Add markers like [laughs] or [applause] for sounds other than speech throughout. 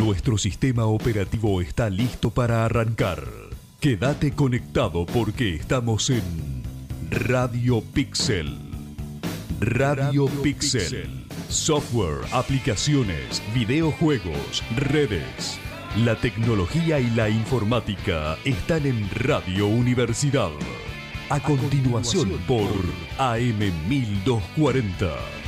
Nuestro sistema operativo está listo para arrancar. Quédate conectado porque estamos en Radio Pixel. Radio Pixel. Software, aplicaciones, videojuegos, redes. La tecnología y la informática están en Radio Universidad. A continuación por AM 1240.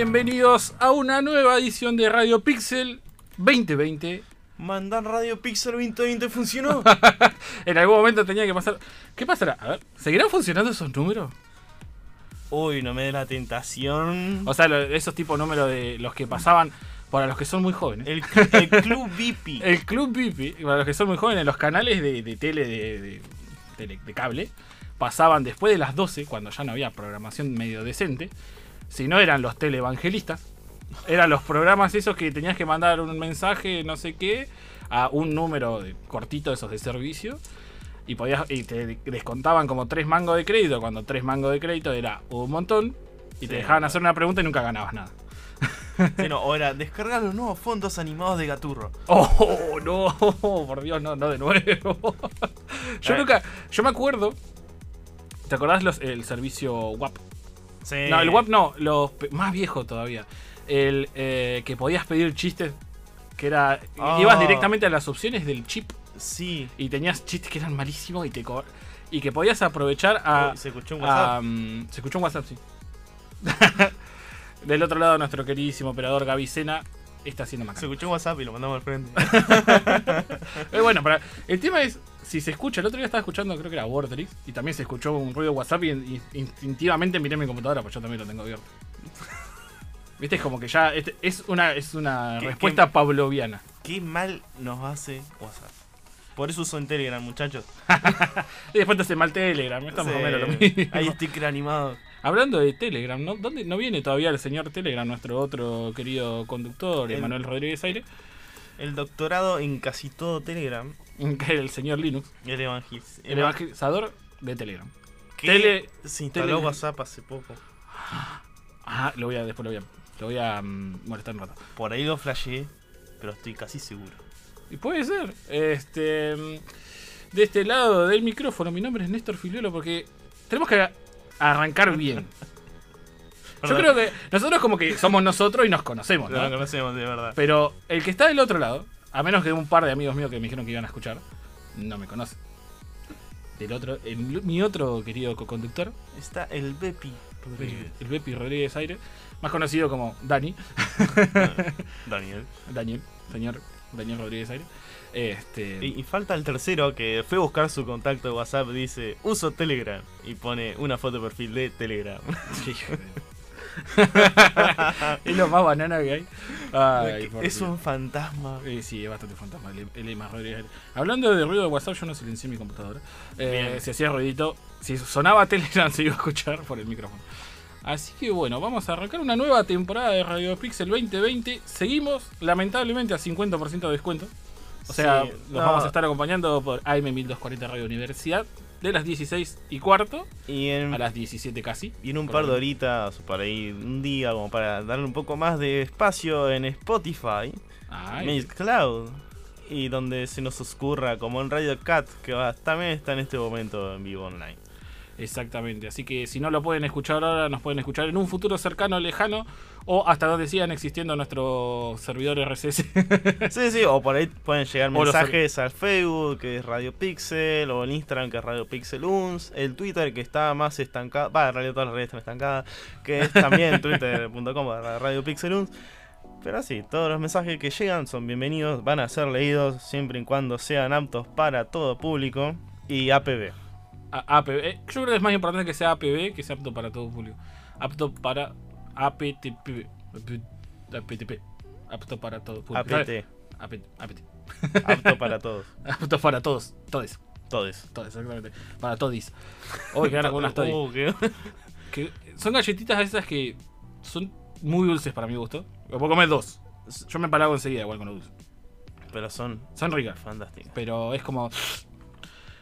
Bienvenidos a una nueva edición de Radio Pixel 2020. Mandar Radio Pixel 2020 funcionó. [laughs] en algún momento tenía que pasar. ¿Qué pasará? A ver, ¿seguirán funcionando esos números? Uy, no me dé la tentación. O sea, esos tipos de números de los que pasaban para los que son muy jóvenes. El, el Club [laughs] VIP. El Club Pipi, para los que son muy jóvenes, los canales de, de tele de, de- tele- de cable pasaban después de las 12, cuando ya no había programación medio decente. Si no eran los televangelistas, eran los programas esos que tenías que mandar un mensaje, no sé qué, a un número de- cortito de esos de servicio. Y, podías, y te descontaban como tres mangos de crédito, cuando tres mangos de crédito era un montón. Y te dejaban hacer una pregunta y nunca ganabas nada. Sí, no, ahora, descargar los nuevos fondos animados de Gaturro. [laughs] Oh, no, por Dios, no, no de nuevo. [laughs] Yo nunca, yo me acuerdo. ¿Te acordás los, el servicio WAP? Sí. No, el WAP no, los más viejo todavía. El eh, que podías pedir chistes, que era. Ah. Ibas directamente a las opciones del chip Sí. y tenías chistes que eran malísimos y te y que podías aprovechar a. Se escuchó un a, WhatsApp. mm, se escuchó un WhatsApp, sí. [laughs] Del otro lado, nuestro queridísimo operador Gaby Sena está haciendo Se macana. escuchó un WhatsApp y lo mandamos al frente. [laughs] Eh, bueno, para, el tema es, si se escucha, el otro día estaba escuchando, creo que era Wordrix, y también se escuchó un ruido de WhatsApp y, y instintivamente miré mi computadora, pues yo también lo tengo abierto. [laughs] Viste, es como que ya este- es una, es una ¿Qué- respuesta pavloviana. Qué mal nos hace WhatsApp. Por eso uso en Telegram, muchachos. [laughs] Y después te hace mal Telegram, o Sí, menos lo mismo. Hay sticker animado. Hablando de Telegram, ¿no? ¿Dónde no viene todavía el señor Telegram, nuestro otro querido conductor, El- Emanuel Rodríguez Aire? El doctorado en casi todo Telegram. Que el señor Linux, El evangelista. el evangelizador de Telegram. que tele- se instaló tele- WhatsApp hace poco. Ah, lo voy a, después lo voy a, lo voy a mm, molestar un rato. Por ahí lo flasheé, pero estoy casi seguro. Y puede ser. Este. mm, De este lado del micrófono, mi nombre es Néstor Filiolo porque tenemos que arrancar bien. [laughs] Yo creo que nosotros como que somos nosotros y nos conocemos, No lo ¿no? conocemos de verdad. Pero el que está del otro lado, a menos que un par de amigos míos que me dijeron que iban a escuchar, no me conoce. Del otro, el- mi otro querido co-conductor, Está el Bepi Rodríguez. el Bepi Rodríguez Aire, más conocido como Dani, Daniel. [laughs] Daniel, señor Daniel Rodríguez Aire. Este, Y, y falta el tercero que fue a buscar su contacto de WhatsApp. Dice: Uso Telegram. Y pone una foto de perfil de Telegram. [laughs] [laughs] Es lo más banana que hay. Ay, es un fantasma. Eh, sí, es bastante fantasma. El, el Rodríguez. Hablando de ruido de WhatsApp, yo no silencié mi computadora. Eh, si hacía ruidito, si sonaba Telegram, [laughs] se iba a escuchar por el micrófono. Así que bueno, vamos a arrancar una nueva temporada de Radio Pixel 2020. Seguimos, lamentablemente, a 50% de descuento. O sea, Sí, los no. vamos a estar acompañando por AM1240 Radio Universidad de las 16 y cuarto Y en, a las 17 casi. y en un par de horitas, para ahí, un día, como para darle un poco más de espacio en Spotify, Mixcloud. Y donde se nos oscurra, como en Radio Cat, que va- también está en este momento en vivo online. Exactamente, así que si no lo pueden escuchar ahora, nos pueden escuchar en un futuro cercano, lejano, o hasta donde sigan existiendo nuestros servidores RSS. [laughs] Sí, sí, o por ahí pueden llegar mensajes al Facebook, que es Radio Pixel, o el Instagram, que es Radio Pixel Uns, el Twitter, que está más estancado, va, en realidad todas las redes están estancadas, que es también [laughs] twitter.com Radio Pixel Uns. Pero sí, todos los mensajes que llegan son bienvenidos, van a ser leídos siempre y cuando sean aptos para todo público y APB. APB. eh, Yo creo que es más importante que sea APB que sea apto para todo público. Apto para APTP. APTP. Apto para todo público. APT, APT. APT. apto para todos, [laughs] Apto para todos. Todes. todos. Todes, exactamente. Para todis. Hoy quedaron con unas todis. [laughs] Uh, qué- Que son galletitas esas que son muy dulces para mi gusto. Me puedo comer dos. Yo me empalago enseguida igual con los dulces. Pero son Son ricas. fantásticas. Pero es como.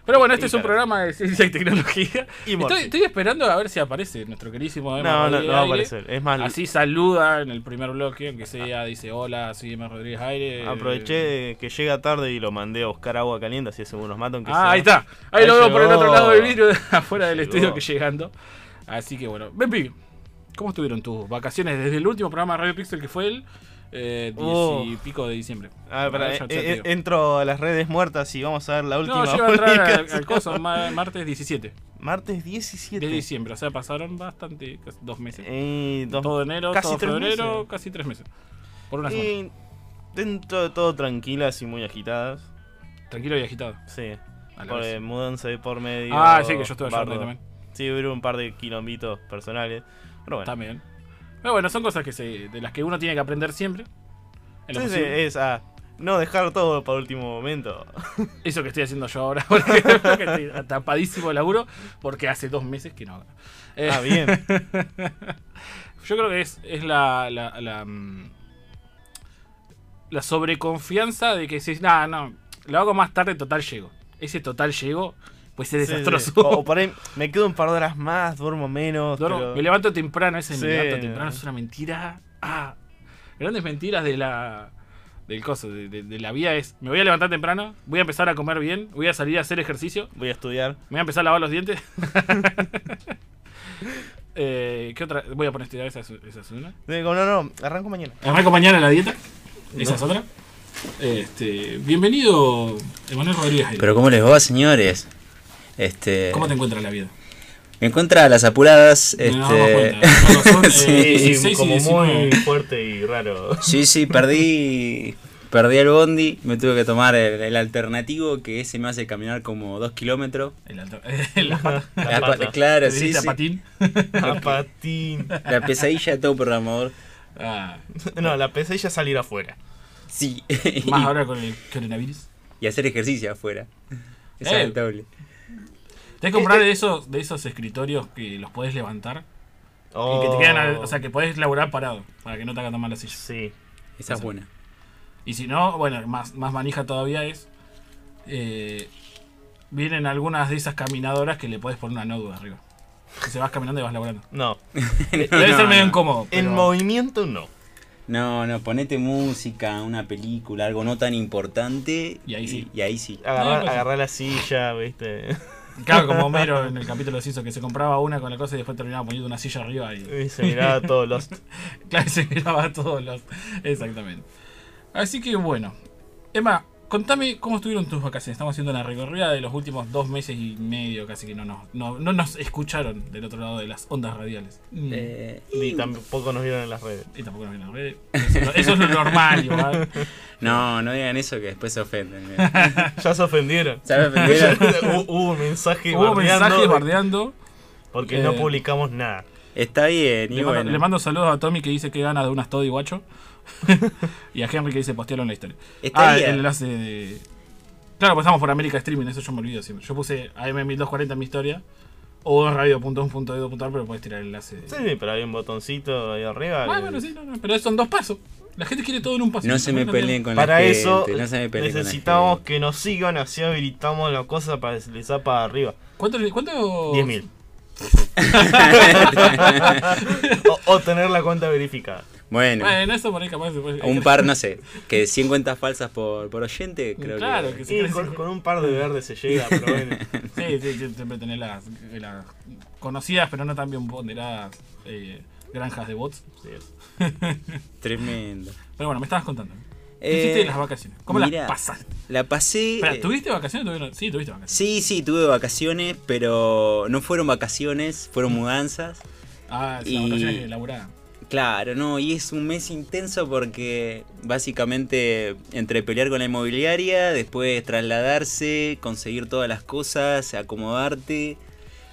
Pero bueno, este es un programa de ciencia y tecnología. Y Estoy, esperando a ver si aparece nuestro querísimo Emma No, no, Rodríguez no va a Aire. aparecer. Es más, Así saluda en el primer bloque, aunque sea, dice hola, soy Emma Rodríguez Aire. aproveché que llega tarde y lo mandé a buscar agua caliente, así según nos matan. Ah, ahí está. Ahí, lo veo por el otro lado del vidrio, [laughs] afuera del Llegó. estudio que llegando. Así que bueno. Benpi, ¿cómo estuvieron tus vacaciones desde el último programa de Radio Pixel que fue el eh, 10 Oh. y pico de diciembre? Ah, Ah, eh, eh, entro a las redes muertas y vamos a ver la última. No, yo iba a entrar al, publicación. al coso, ma- martes 17 Martes de 17. diciembre. O sea, pasaron bastante, casi dos meses. Eh, dos- todo enero, casi todo tres febrero, meses. casi tres meses. Por una semana. Y dentro de todo tranquilas y muy agitadas. Tranquilo y agitado. Sí. Por mudanza de por medio. Ah, sí, que yo estuve también. Sí, hubo un par de quilombitos personales. Pero bueno. También. Pero bueno, son cosas que se, de las que uno tiene que aprender siempre. En lo Sí, es ah, no dejar todo para último momento. [laughs] Eso que estoy haciendo yo ahora, [laughs] porque, estoy atapadísimo de laburo, porque hace dos meses que no. Eh, Ah, bien. [laughs] Yo creo que es, es la, la, la, mm, la sobreconfianza de que si nada, no, lo hago más tarde, total llego. Ese total llego Sí, sí. desastroso. O [laughs] por ahí me quedo un par de horas más, duermo menos. Duermo- pero- Me levanto temprano, ese Sí. me levanto temprano es una mentira. Ah, grandes mentiras de la del coso, de, de- de la vida es, me voy a levantar temprano, voy a empezar a comer bien, voy a salir a hacer ejercicio, Voy a estudiar. me voy a empezar a lavar los dientes. [laughs] eh, ¿Qué otra? Voy a poner estudiar, esa es, esa es una. Digo, no, no, arranco mañana. Arranco mañana la dieta, esa es otra. Este, bienvenido, Emanuel Rodríguez. Pero ¿cómo les va, señores? Este, ¿Cómo te encuentra la vida? Me encuentra a las apuradas. Este, [laughs] eh, sí, 16 y como 19. muy fuerte y raro. sí, sí, perdí, perdí el bondi. Me tuve que tomar el, el alternativo que ese me hace caminar como dos kilómetros. El [laughs] la. La La pata. claro, ¿Te sí, viniste a sí. patín? A patín. La pesadilla de todo programador. Ah, No, la pesadilla es salir afuera. Sí. más [laughs] ahora con el coronavirus. y hacer ejercicio afuera. Es Eh. Tenés que comprar de esos, de esos escritorios que los podés levantar y que te quedan, al- o sea, que podés laburar parado para que no te haga tan mal la silla. Sí. Esa es buena. Y si no, bueno, más, más manija todavía es. eh, vienen algunas de esas caminadoras que le podés poner una notebook arriba. Y se vas caminando y vas laburando. [laughs] [laughs] No. Debe No, ser medio no. incómodo. En pero- movimiento no. No, no, ponete música, una película, algo no tan importante. Y ahí sí. Y, ahí sí. Pues agarrar la silla, viste. [laughs] Claro, como Homero en el capítulo de Simpson que se compraba una con la cosa y después terminaba poniendo una silla arriba y. Y se miraba todos los. [laughs] Claro, se miraba a todos los. Exactamente. Así que bueno. Emma, contame cómo estuvieron tus vacaciones. Estamos haciendo una recorrida de los últimos dos meses y medio, casi que no nos, no, no nos escucharon del otro lado de las ondas radiales. Mm. Eh, Y tampoco nos vieron en las redes. Y tampoco nos vieron en las redes. Eso, eso es lo normal, igual. no, no digan eso que después se ofenden. [laughs] Ya se ofendieron. ¿Sabes? Primero, Hu- Hubo un mensaje Hubo bardeando mensajes bardeando. porque Eh, no publicamos nada. Está bien, y Le mando, bueno. le mando saludos a Tommy que dice que gana de unas todo y guacho. [laughs] y a Henry que dice postealo en la historia. Está ah, bien. el enlace de. Claro, pues estamos por América Streaming, eso yo me olvido siempre. Yo puse AM1240 en mi historia. O radio.1.edu.ar, pero puedes tirar el enlace. de- Sí, sí, pero hay un botoncito ahí arriba. Ah, que- bueno, sí, no, no, pero son dos pasos. La gente quiere todo en un paso. No se me peleen con Para la gente. eso no se me peleen con la necesitamos gente. que nos sigan, así habilitamos la cosa para deslizar para arriba. ¿Cuánto? cuánto 10.000. [laughs] o, o tener la cuenta verificada. Bueno, Bueno, eso por ahí capaz se puede. un par, no sé, que 100 cuentas falsas por, por oyente, creo Claro, que... que sí. Con, con un par de verdes se llega, pero bueno. [laughs] Sí, sí, sí, siempre tenés las, las conocidas, pero no tan bien ponderadas eh, granjas de bots. Sí. [laughs] Tremendo. Pero bueno, me estabas contando. ¿Qué Eh, hiciste en las vacaciones? ¿Cómo mira, las pasaste? La pasé... Eh, ¿tuviste vacaciones? ¿Tuvieron? Sí, tuviste vacaciones. Sí, sí, tuve vacaciones, pero no fueron vacaciones, fueron mudanzas. Ah, sí, Y- vacaciones elaboradas. Claro, no, y es un mes intenso porque básicamente entre pelear con la inmobiliaria, después trasladarse, conseguir todas las cosas, acomodarte,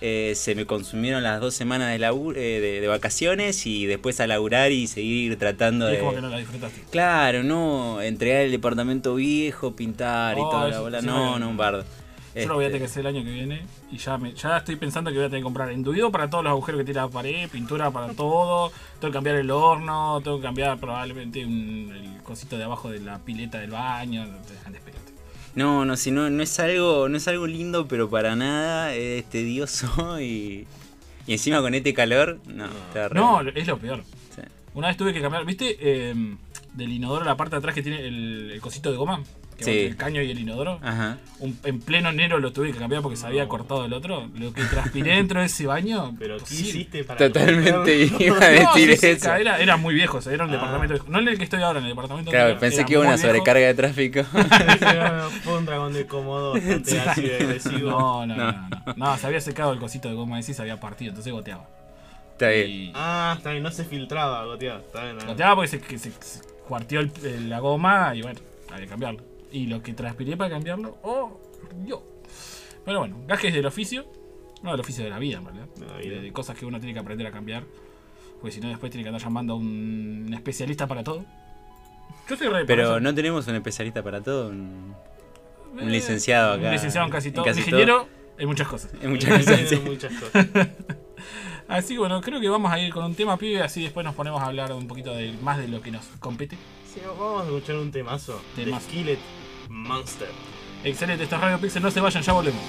eh, se me consumieron las dos semanas de, labu- eh, de, de vacaciones y después a laburar y seguir tratando Y es de... como que no la disfrutaste. Claro, no, entregar el departamento viejo, pintar y toda la bola, sí, no, no, un bardo. Yo lo voy a Este, tener que hacer el año que viene y ya me, ya estoy pensando que voy a tener que comprar enduido para todos los agujeros que tiene la pared, pintura para todo, tengo que cambiar el horno, tengo que cambiar probablemente un- el cosito de abajo de la pileta del baño, te dejan de esperarte. No, no, si no, no es algo, no es algo lindo, pero para nada, es tedioso [laughs] y, y encima con este calor, no, está re- No, es lo peor. Sí. Una vez tuve que cambiar, ¿viste? Eh, del inodoro la parte de atrás que tiene el, el cosito de goma. Que Sí. el caño y el inodoro. Ajá. Un- en pleno enero lo tuve que cambiar porque se había cortado el otro. Lo que transpiré dentro de ese baño. [laughs] Pero ¿qué imposible. hiciste para Totalmente iba a [laughs] decir sí, sí, eso. Era, era muy viejo, o sea, era un Ah. departamento viejo. No en el que estoy ahora, en el departamento Claro, pensé era que iba una viejo. sobrecarga de tráfico. [laughs] Fue un dragón de cómodo bastante ácido y agresivo. No, no, no, No. no, no. se había secado el cosito de goma ese y se había partido, entonces goteaba. Está bien. Y Ah, está bien, no se filtraba, goteado. Está bien, ah. goteaba porque se, se, se cuarteó el- el- la goma y bueno, había que cambiarlo. Y lo que transpiré para cambiarlo, oh, yo. Pero bueno, gajes del oficio, no del oficio de la vida, en realidad. De. De, cosas que uno tiene que aprender a cambiar. Porque si no, después tiene que andar llamando a un especialista para todo. Yo estoy re Pero no tenemos un especialista para todo. Un, un Eh, licenciado acá. Un licenciado en casi en todo. casi un ingeniero en muchas cosas. En muchas cosas. [laughs] sí. Tiene muchas cosas. [laughs] Así que bueno, creo que vamos a ir con un tema pibe, así después nos ponemos a hablar un poquito de, más de lo que nos compete. Sí, vamos a escuchar un temazo. Temazo. De Skillet Monster. Excelente, esto es Radio Pixel, no se vayan, ya volvemos.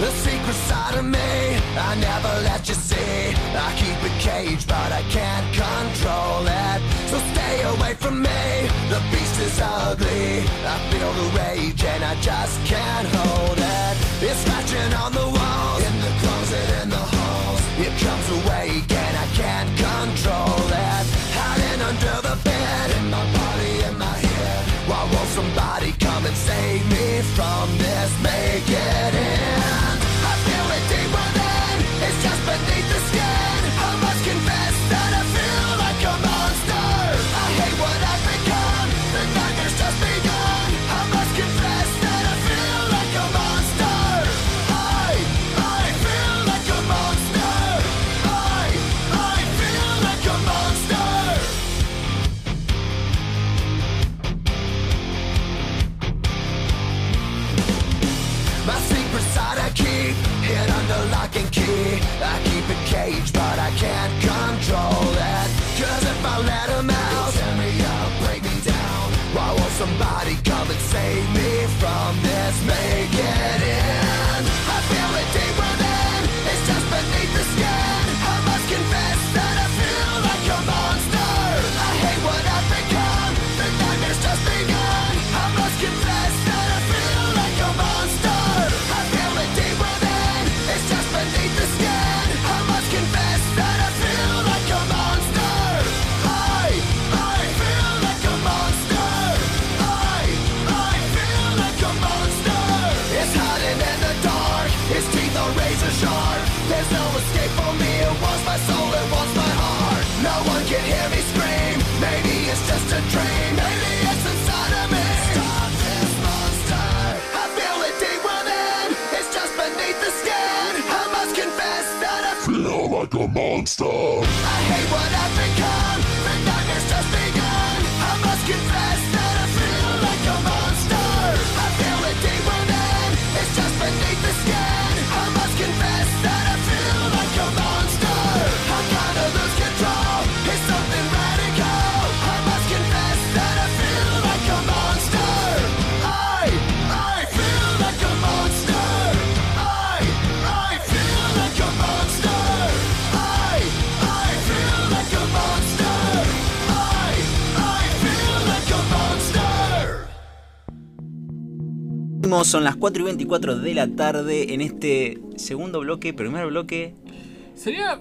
The secret side of me, I never let you see. I keep it caged, but I can't control it. So stay away from me. The beast is ugly. I feel the rage and I just can't hold it. It's scratching on the walls, in the closet, in the halls. It comes awake and I can't control I feel like a monster. I hate what I've become. The nightmare's just begun. I must confess that I feel like a monster. I feel it deep within. It's just beneath the skin. Son las 4 y 24 de la tarde en este segundo bloque, primer bloque. Sería.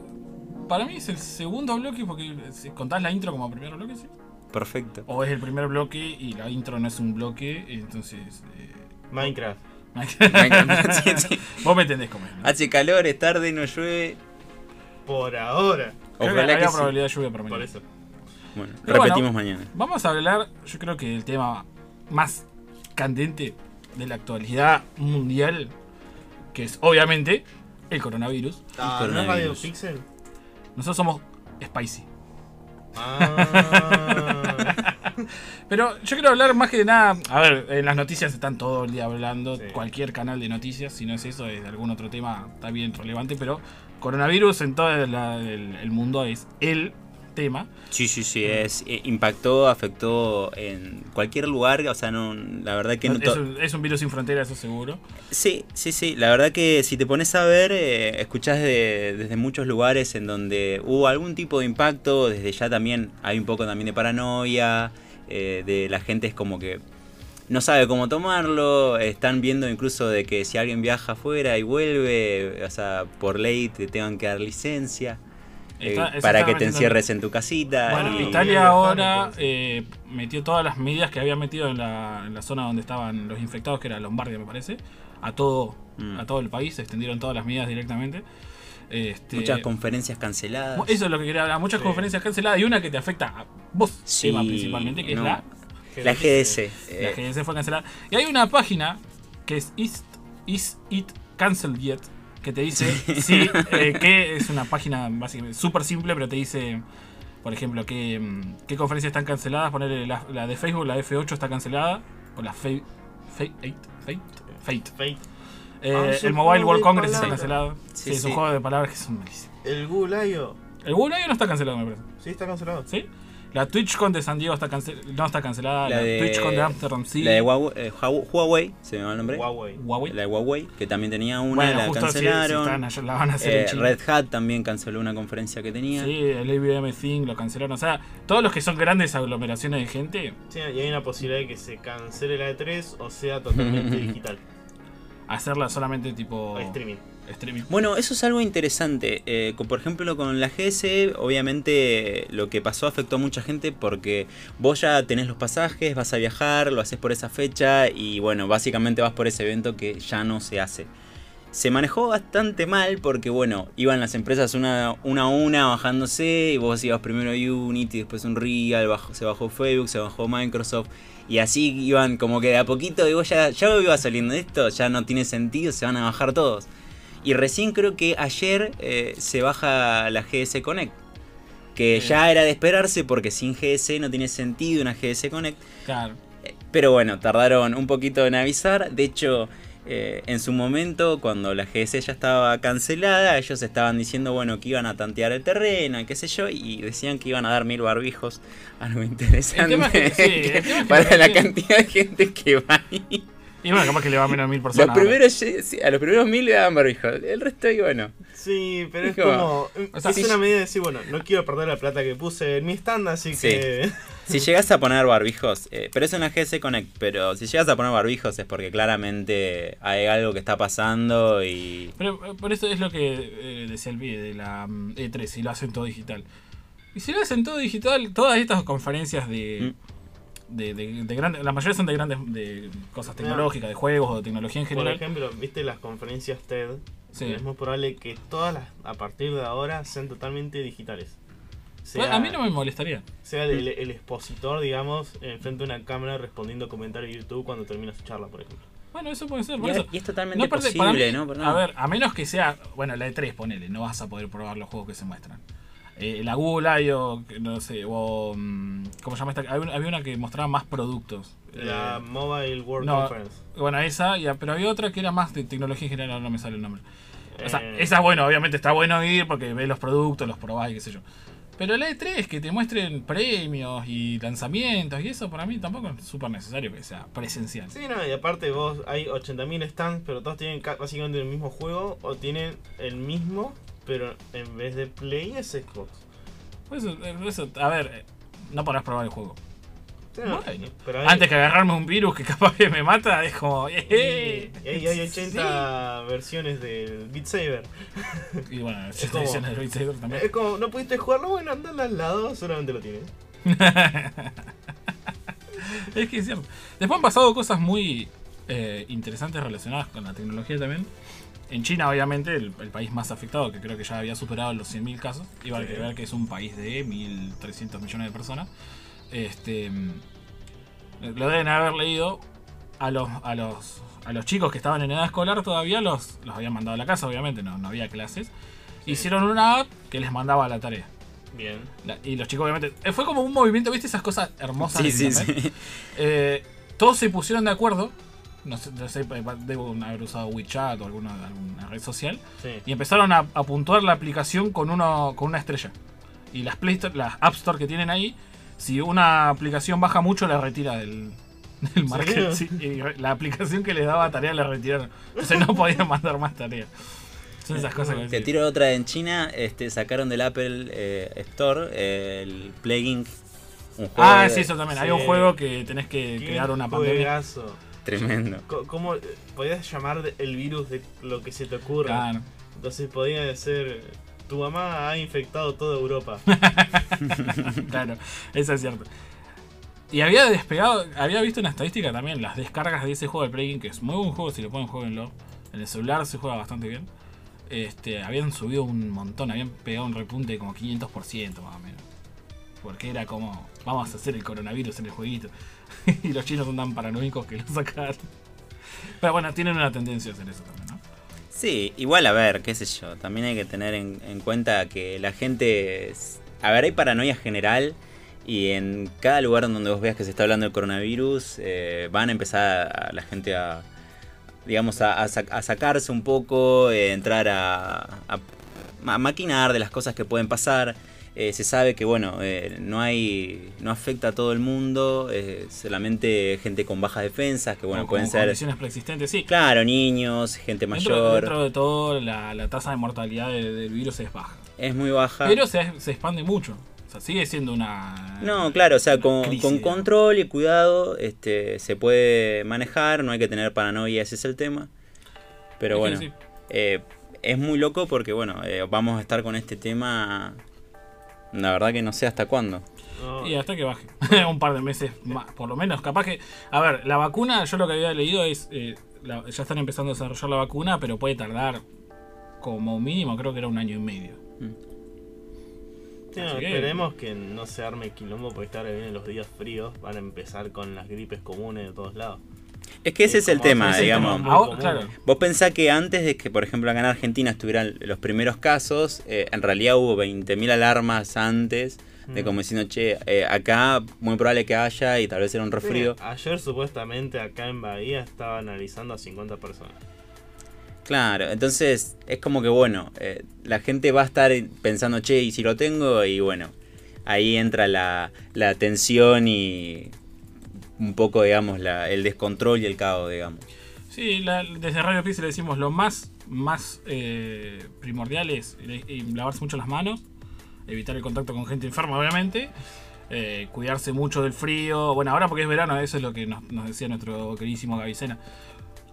Para mí es el segundo bloque porque si contás la intro como primer bloque, ¿sí? Perfecto. O es el primer bloque y la intro no es un bloque, entonces. eh, Minecraft. Sí, sí. [laughs] Vos me entendés cómo es. ¿no? Hace calor, es tarde, no llueve. Por ahora. Que Ojalá que sí. probabilidad de lluvia por Por mañana. eso. Bueno, Pero repetimos bueno, mañana. Vamos a hablar, yo creo que el tema más candente de la actualidad mundial, que es obviamente el coronavirus. Ah, ¿No es Radio coronavirus. Pixel? Nosotros somos Spicy. Ah. [laughs] Pero yo quiero hablar más que de nada. A ver, en las noticias están todo el día hablando. Sí. Cualquier canal de noticias, si no es eso, es de algún otro tema, está bien relevante. Pero coronavirus en todo el, el mundo es el tema. Sí, sí, sí, es, eh, impactó, afectó en cualquier lugar, o sea, no, la verdad que no... es, un, es un virus sin fronteras, eso seguro. Sí, sí, sí, la verdad que si te pones a ver, eh, escuchás de- desde muchos lugares en donde hubo algún tipo de impacto, desde ya también hay un poco también de paranoia, eh, de la gente es como que no sabe cómo tomarlo, están viendo incluso de que si alguien viaja afuera y vuelve, o sea, por ley te tengan que dar licencia. Eh, Está- para que te encierres en tu casita. Bueno, y- Italia ahora eh, metió todas las medidas que había metido en la, en la zona donde estaban los infectados, que era Lombardia, me parece, a todo, Mm. a todo el país, se extendieron todas las medidas directamente. Este, Muchas conferencias canceladas. Eso es lo que quería hablar, muchas Sí. conferencias canceladas y una que te afecta a vos, Sí, tema principalmente, que no. es la, La GDS. la eh, GDS fue cancelada. Y hay una página que es Is, Is It Cancelled Yet, que te dice, sí, eh, que es una página básicamente súper simple, pero te dice, por ejemplo, que, mm, qué conferencias están canceladas. Ponerle la, la de Facebook, la F8 está cancelada, o la Fate, Fate, Fate, Fate. Fate. Eh, Ah, el Mobile World Congress está cancelado. Sí, Sí, es un sí. juego de palabras que son malísimos. El Gulayo. El Google no está cancelado, me parece. Sí, está cancelado. ¿Sí? La TwitchCon de San Diego está no está cancelada. La La, de- TwitchCon de Amsterdam sí. La de Huawei, eh, Huawei- se me va el nombre. Huawei. Huawei. La de Huawei, que también tenía una, bueno, la justo si- si cancelaron. están allá, la van a hacer Eh, en China. Red Hat también canceló una conferencia que tenía. Sí, el IBM Thing lo cancelaron. O sea, todos los que son grandes aglomeraciones de gente, Sí, y hay una posibilidad de que se cancele la E3 o sea totalmente [laughs] digital. hacerla solamente tipo O streaming. Streaming. Bueno, eso es algo interesante. Eh, por ejemplo, con la GS, obviamente lo que pasó afectó a mucha gente porque vos ya tenés los pasajes, vas a viajar, lo haces por esa fecha y bueno, básicamente vas por ese evento que ya no se hace. Se manejó bastante mal porque bueno, iban las empresas una, una a una bajándose y vos ibas primero Unity, después Unreal, bajó, se bajó Facebook, se bajó Microsoft y así iban como que de a poquito vos ya, ya iba saliendo esto, ya no tiene sentido, se van a bajar todos. Y recién creo que ayer eh, se baja la GS Connect. Que Sí. ya era de esperarse porque sin GS no tiene sentido una GS Connect. Claro. Eh, Pero bueno, tardaron un poquito en avisar. De hecho, eh, en su momento, cuando la GS ya estaba cancelada, ellos estaban diciendo, bueno, que iban a tantear el terreno y qué sé yo, y decían que iban a dar mil barbijos. [laughs] Algo interesante. que- sí, [laughs] que para la cantidad de gente que va ahí. Y bueno, capaz que le va a menos de mil Los personas. primeros, sí, a los primeros mil le daban barbijos. El resto, y bueno. Sí, pero es Es como- como. O sea, es una medida de decir, bueno, no quiero perder la plata que puse en mi stand, así Sí. que. Si llegas a poner barbijos, eh, pero es una GS Connect, pero si llegas a poner barbijos es porque claramente hay algo que está pasando y... Pero eh, por eso es lo que eh, decía el pibe de la mm, E3, si lo hacen todo digital. Y si lo hacen todo digital, todas estas conferencias de. Mm. De, de, de grandes, la mayoría son de grandes de cosas tecnológicas, de juegos o de tecnología en Por general. ejemplo, viste las conferencias TED. Sí. Es muy probable que todas las, a partir de ahora, sean totalmente digitales. Sea, a mí no me molestaría. sea el, el expositor, digamos, enfrente de una cámara respondiendo comentarios de YouTube cuando termina su charla, por ejemplo. Bueno, eso puede ser, por Y, eso. y es totalmente No, posible, mí, ¿no? A ver, a menos que sea, bueno, la E3, ponele, no vas a poder probar los juegos que se muestran. Eh, la Google I.O., no sé, o. mm, ¿Cómo se llama esta? Había una, había una que mostraba más productos. La Eh, Mobile World no, Conference. Bueno, esa, y- pero había otra que era más de tecnología en general, ahora no me sale el nombre. O sea, Eh, esa, bueno, obviamente está bueno ir porque ves los productos, los probás y qué sé yo. Pero la E3, que te muestren premios y lanzamientos y eso, para mí tampoco es súper necesario que sea presencial. Sí, no, y aparte vos hay 80.000 stands, pero todos tienen ca- básicamente el mismo juego o tienen el mismo, pero en vez de Play es Xbox. Por eso, eh, eso, a ver, eh, no podrás probar el juego. Sí, no, Bueno. pero hay, Antes que agarrarme un virus que [laughs] capaz que me mata, es como. ¡eh! y hay, hay 80 versiones del Beat Saber. Y bueno, [laughs] Es esta como- edición del Beat Saber también. Es como, no pudiste jugarlo, bueno, andale al lado, solamente lo tienes. [laughs] Es que es cierto. Después han pasado cosas muy eh, interesantes relacionadas con la tecnología también. En China, obviamente, el, el país más afectado, que creo que ya había superado los 100.000 casos. Iba a Sí. ver que es un país de 1.300 millones de personas. Este, lo deben haber leído. A los, a los, a los chicos que estaban en edad escolar todavía los, los habían mandado a la casa, obviamente, no, no había clases. Hicieron una app que les mandaba la tarea. Bien. La- y los chicos, obviamente. eh, Fue como un movimiento, ¿viste? Esas cosas hermosas. Sí, sí, sí. Eh, todos se pusieron de acuerdo. No sé, no sé, eh, debo haber usado WeChat o alguna, alguna red social. Sí. Y empezaron a, a puntuar la aplicación con, uno, con una estrella. Y las Play Store, las App Store que tienen ahí, si una aplicación baja mucho, la retira del, [laughs] del market. Sí, y la aplicación que les daba tarea la retiraron. Entonces no podían [laughs] mandar más tareas. Son esas cosas que Te tiro otra en China, este, sacaron del Apple eh, Store eh, el Plague Inc. Un juego Ah, de- sí, eso también. Sí. Hay un juego que tenés que crear una pandemia. juegazo. Tremendo. ¿Cómo eh, podías llamar el virus de lo que se te ocurra? Claro. Entonces podía ser. Tu mamá ha infectado toda Europa. [laughs] Claro, eso es cierto. Y había despegado, había visto una estadística también, las descargas de ese juego de Play Game, que es muy buen juego, si lo pueden jueguenlo. En el celular se juega bastante bien. Este, habían subido un montón, habían pegado un repunte de como 500% más o menos. Porque era como, vamos a hacer el coronavirus en el jueguito. [laughs] y los chinos son tan paranoicos que lo sacaron. Pero bueno, tienen una tendencia a hacer eso también, ¿no? Sí, igual a ver, qué sé yo, también hay que tener en, en cuenta que la gente... A ver, hay paranoia general y en cada lugar donde vos veas que se está hablando del coronavirus, eh, van a empezar la gente a, digamos, a, a sac- a sacarse un poco, eh, entrar a- a maquinar de las cosas que pueden pasar. Eh, se sabe que, bueno, eh, no hay, no afecta a todo el mundo, eh, solamente gente con bajas defensas, que bueno, Como- pueden como ser... condiciones preexistentes, sí. Claro, niños, gente Dentro, mayor. dentro de todo, la, la tasa de mortalidad del, del virus es baja. Es muy baja. Pero se, se expande mucho. O sea, sigue siendo una. no, claro, o sea, con, crisis, con control y cuidado este, se puede manejar, no hay que tener paranoia, ese es el tema. Pero bueno, sí. eh, es muy loco porque bueno, eh, vamos a estar con este tema, la verdad que no sé hasta cuándo. Y hasta que baje. [laughs] un par de meses más, por lo menos. Capaz que. A ver, la vacuna, yo lo que había leído es. eh, la- ya están empezando a desarrollar la vacuna, pero puede tardar como mínimo, creo que era un año y medio. Sí, no, que- esperemos que no se arme quilombo porque ahora vienen los días fríos. Van a empezar con las gripes comunes de todos lados. Es que ese Es es el tema, ese digamos. tema. claro. Vos pensás que antes de que, por ejemplo, acá en Argentina estuvieran los primeros casos, eh, en realidad hubo 20.000 alarmas antes de Mm. como diciendo, che, eh, acá muy probable que haya y tal vez era un resfrío. Sí, ayer supuestamente acá en Bahía estaba analizando a 50 personas. Claro, entonces es como que bueno, eh, la gente va a estar pensando, che, y si lo tengo, y bueno, ahí entra la, la tensión y un poco, digamos, la- el descontrol y el caos, digamos. Sí, la- desde Radio Pixel decimos lo más, más eh, primordial es eh, lavarse mucho las manos, evitar el contacto con gente enferma, obviamente, eh, cuidarse mucho del frío. Bueno, ahora porque es verano, eso es lo que nos, nos decía nuestro queridísimo Gavicena.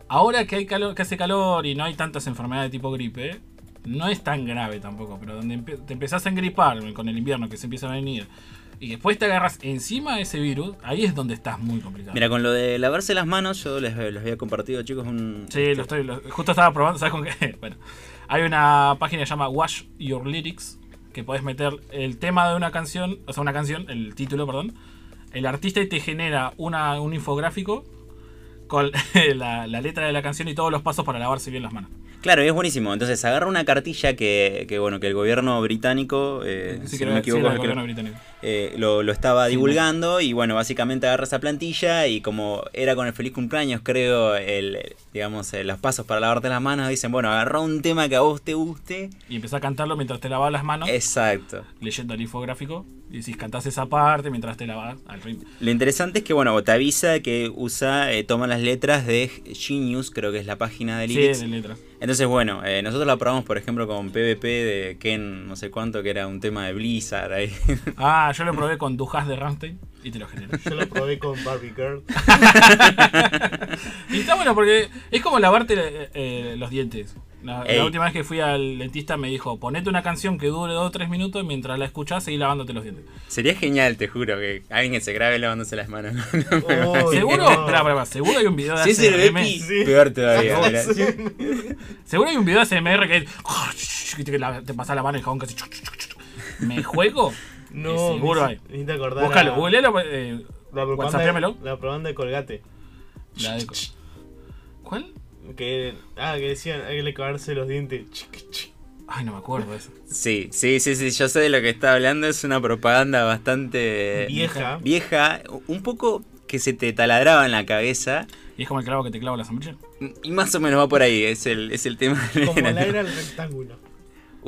Ahora que hay calor, que hace calor y no hay tantas enfermedades de tipo gripe, no es tan grave tampoco, pero donde te empezás a engripar con el invierno que se empieza a venir y después te agarras encima de ese virus, ahí es donde estás muy complicado. Mira, con lo de lavarse las manos, yo les, les había compartido, chicos, un... Sí, lo estoy, lo- justo estaba probando, ¿sabes con qué? [laughs] Bueno, hay una página que se llama Wash Your Lyrics, que podés meter el tema de una canción, o sea, una canción, el título, perdón, el artista y te genera una, un infográfico con [laughs] la, la letra de la canción y todos los pasos para lavarse bien las manos. Claro, y es buenísimo. Entonces agarra una cartilla que, que, bueno, que el gobierno británico, eh, Sí, si creo- no me equivoco, creo- gobierno británico. Eh, lo, lo estaba Sí, divulgando y bueno, básicamente agarra esa plantilla y como era con el feliz cumpleaños, creo, el, digamos, eh, los pasos para lavarte las manos, dicen, bueno, agarra un tema que a vos te guste. Y empezás a cantarlo mientras te lavas las manos, Exacto. leyendo el infográfico, y decís, cantás esa parte mientras te lavas al ritmo. Lo interesante es que, bueno, te avisa que usa, eh, toma las letras de Genius, creo que es la página de Sí, lyrics. de letras. Entonces, bueno, eh, nosotros la probamos, por ejemplo, con PvP de Ken, no sé cuánto, que era un tema de Blizzard ahí. Ah, yo lo probé con Dujas de Rammstein y te lo generó. Yo lo probé con Barbie Girl. [laughs] Y está bueno porque es como lavarte eh, los dientes. La, última vez que fui al dentista me dijo, ponete una canción que dure 2 o 3 minutos y mientras la escuchás seguí lavándote los dientes. Sería genial, te juro, que alguien que se grabe lavándose las manos. Oh, [laughs] ¿Seguro? no. Espera, espera, espera, seguro hay un video de si es el ASMR. Bepi, Sí. peor todavía. No, mirá. sí. Seguro hay un video de ASMR que es... [laughs] Viste que la- te pasa la mano y el jabón casi... ¿Me juego? No, seguro hay. hice acordar Búscalo, a- googlealo. Eh, La propaganda, la propaganda de Colgate. La de- ¿Cuál? Que, ah, que decían, hay que lavarse los dientes. Ay, no me acuerdo eso. Sí, sí, sí, sí, yo sé de lo que está hablando. Es una propaganda bastante Vieja. vieja, un poco que se te taladraba en la cabeza. Y es como el clavo que te clava la sombrilla. Y más o menos va por ahí, es el, es el tema. Como la [laughs] era el rectángulo.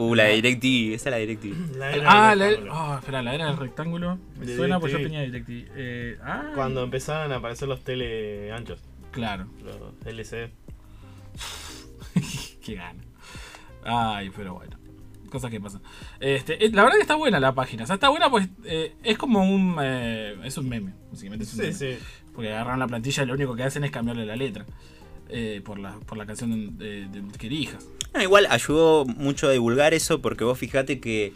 Uh, la DirecTV, esa es la DirecTV. [clears throat] La era Ah, del la, rectángulo. oh, espera, la era del rectángulo. Me De suena porque yo DirecTV. tenía DirecTV. Eh, ah, Cuando empezaron a aparecer los tele anchos, Claro, los LCD. [laughs] qué gana. Ay, pero bueno. Cosas que pasan. Este, eh, la verdad que está buena la página. O sea, está buena pues eh, es como un. eh, es un meme. Básicamente es un Sí, meme. sí. Porque agarran la plantilla y lo único que hacen es cambiarle la letra. Eh, por, la, por la canción de- de- que. No, igual ayudó mucho a divulgar eso porque vos fijate que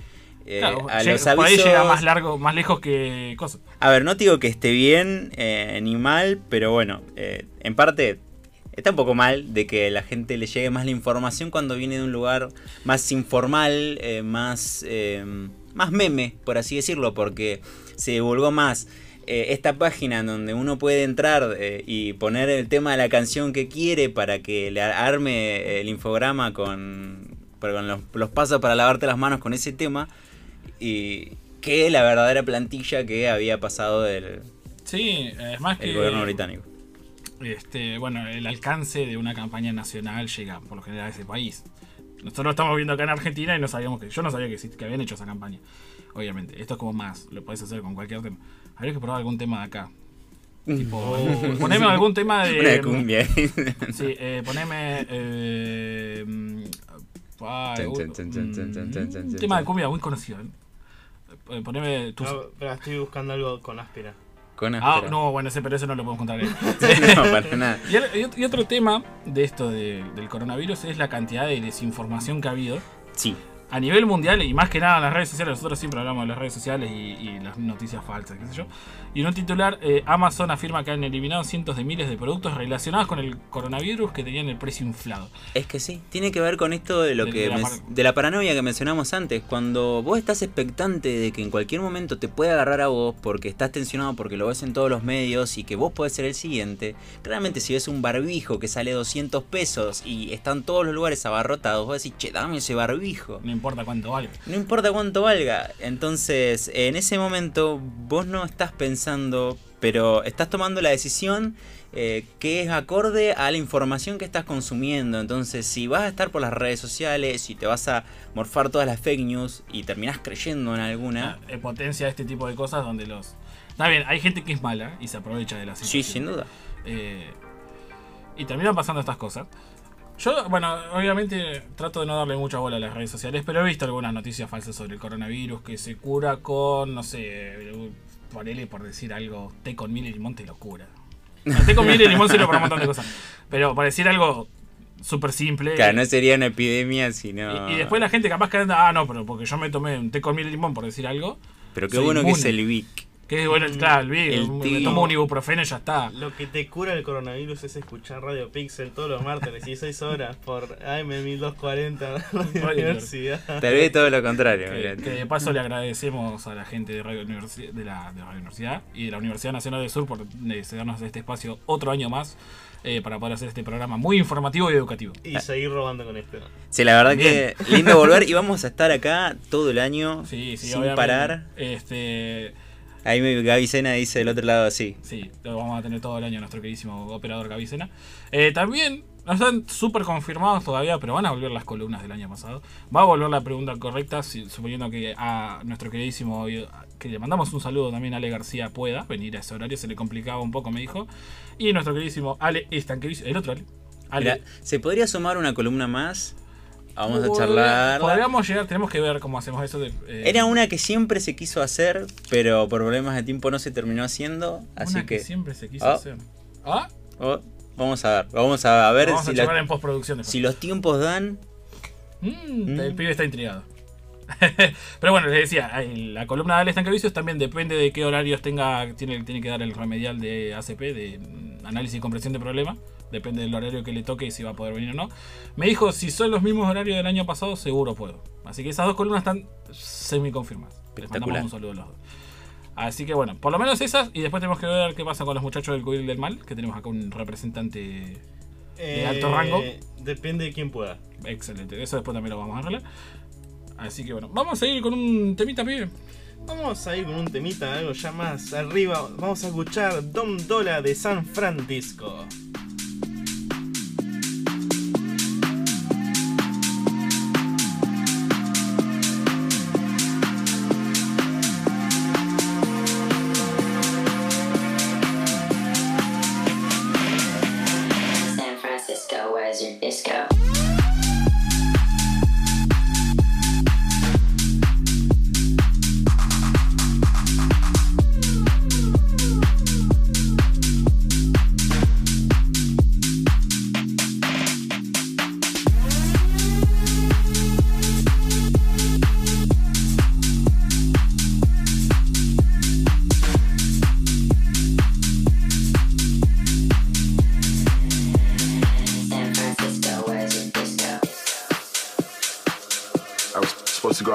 eh, Claro, a llega- los por ahí avisos... llega más largo, más lejos que cosas. A ver, no digo que esté bien eh, ni mal, pero bueno, eh, en parte está un poco mal de que la gente le llegue más la información cuando viene de un lugar más informal, más, más meme, por así decirlo, porque se divulgó más eh, esta página en donde uno puede entrar eh, y poner el tema de la canción que quiere para que le arme el infograma con, con los, los pasos para lavarte las manos con ese tema. Y que la verdadera plantilla que había pasado del Sí, es más que. el gobierno británico. Este, bueno, el alcance de una campaña nacional llega por lo general a ese país. Nosotros lo estamos viendo acá en Argentina y no sabíamos que. Yo no sabía que, que habían hecho esa campaña. Obviamente. Esto es como más. Lo puedes hacer con cualquier tema. Habría que probar algún tema de acá. Tipo. poneme algún tema de. Una cumbia. [laughs] Sí, eh, poneme. Eh, mm, un- chan, chan, un tema de cumbia muy conocido. ¿eh? Eh, Poneme tus. No, pero estoy buscando algo con áspera. Con Ah, áspera. no, bueno, ese, pero eso no lo podemos contar ahí. [laughs] no, para nada. Y otro tema de esto de- del coronavirus es la cantidad de desinformación que ha habido Sí. A nivel mundial y más que nada en las redes sociales. Nosotros siempre hablamos de las redes sociales y, y las noticias falsas, qué sé yo. Y en un titular, eh, Amazon afirma que han eliminado cientos de miles de productos relacionados con el coronavirus que tenían el precio inflado. Es que sí, tiene que ver con esto de lo De- que de la de paranoia que mencionamos antes. Cuando vos estás expectante de que en cualquier momento te puede agarrar a vos porque estás tensionado porque lo ves en todos los medios y que vos podés ser el siguiente. Claramente si ves un barbijo que sale 200 pesos y están todos los lugares abarrotados, vos decís, che, dame ese barbijo. Importa cuánto valga. No importa cuánto valga. Entonces, en ese momento, vos no estás pensando, pero estás tomando la decisión eh, que es acorde a la información que estás consumiendo. Entonces, si vas a estar por las redes sociales y te vas a morfar todas las fake news y terminás creyendo en alguna. Eh, potencia este tipo de cosas donde los. Está bien, hay gente que es mala y se aprovecha de la Sí, situación. sin duda. Eh, y terminan pasando estas cosas. Yo, bueno, obviamente trato de no darle mucha bola a las redes sociales, pero he visto algunas noticias falsas sobre el coronavirus que se cura con, no sé, ponele por decir algo, té con miel y limón te lo cura. No, té con miel y limón sirve para un montón de cosas. Pero por decir algo súper simple. Claro, no sería una epidemia, sino. y, y después la gente capaz que anda, ah, no, pero porque yo me tomé un té con miel y limón por decir algo. Pero qué bueno que es el Vic. Que es bueno, claro, el El me tomo un ibuprofeno y ya está. Lo que te cura el coronavirus es escuchar Radio Pixel todos los martes 16 horas por AM1240 Radio Universidad. Tal vez todo lo contrario. Que, de paso le agradecemos a la gente de Radio, Universi- de la, de Radio Universidad y de la Universidad Nacional del Sur por cedernos este espacio otro año más eh, para poder hacer este programa muy informativo y educativo. Y seguir robando con esto. Sí, la verdad que lindo volver y vamos a estar acá todo el año Sí, sí, sin parar. Este, Ahí Sena dice del otro lado así. sí, lo vamos a tener todo el año nuestro queridísimo operador Gavicena. Eh, también no están súper confirmados todavía, pero van a volver las columnas del año pasado. Va a volver la pregunta correcta, si- suponiendo que a nuestro queridísimo, que le mandamos un saludo también a Ale García pueda venir a ese horario, se le complicaba un poco, me dijo. Y nuestro queridísimo Ale Estanquevicio, el otro Ale. Ale Mira, ¿se podría sumar una columna más? Vamos a charlar. Podríamos llegar, tenemos que ver cómo hacemos eso. De, eh, Era una que siempre se quiso hacer, pero por problemas de tiempo no se terminó haciendo. Así una que, que, siempre se quiso Ah. hacer. ¿Ah? oh, vamos a ver, vamos a ver Vamos si, a la- charlar en postproducción. después. si los tiempos dan. Mm, Mm. El pibe está intrigado. [laughs] Pero bueno, les decía, la columna de Ale Estancavicios también depende de qué horarios tenga, tiene, tiene que dar el remedial de ACP, de mm, análisis y comprensión de problemas. Depende del horario que le toque y si va a poder venir o no. Me dijo, si son los mismos horarios del año pasado, seguro puedo. Así que esas dos columnas están semi confirmadas. Les mandamos un saludo a los dos. Así que bueno, por lo menos esas. Y después tenemos que ver qué pasa con los muchachos del Cubil del Mal, que tenemos acá un representante ¿De alto rango? Eh, Depende de quién pueda. excelente. Eso después también lo vamos a arreglar. Así que bueno, vamos a ir con un temita, pibe. Vamos a ir con un temita, algo ya más arriba. Vamos a escuchar Dom Dola de San Francisco.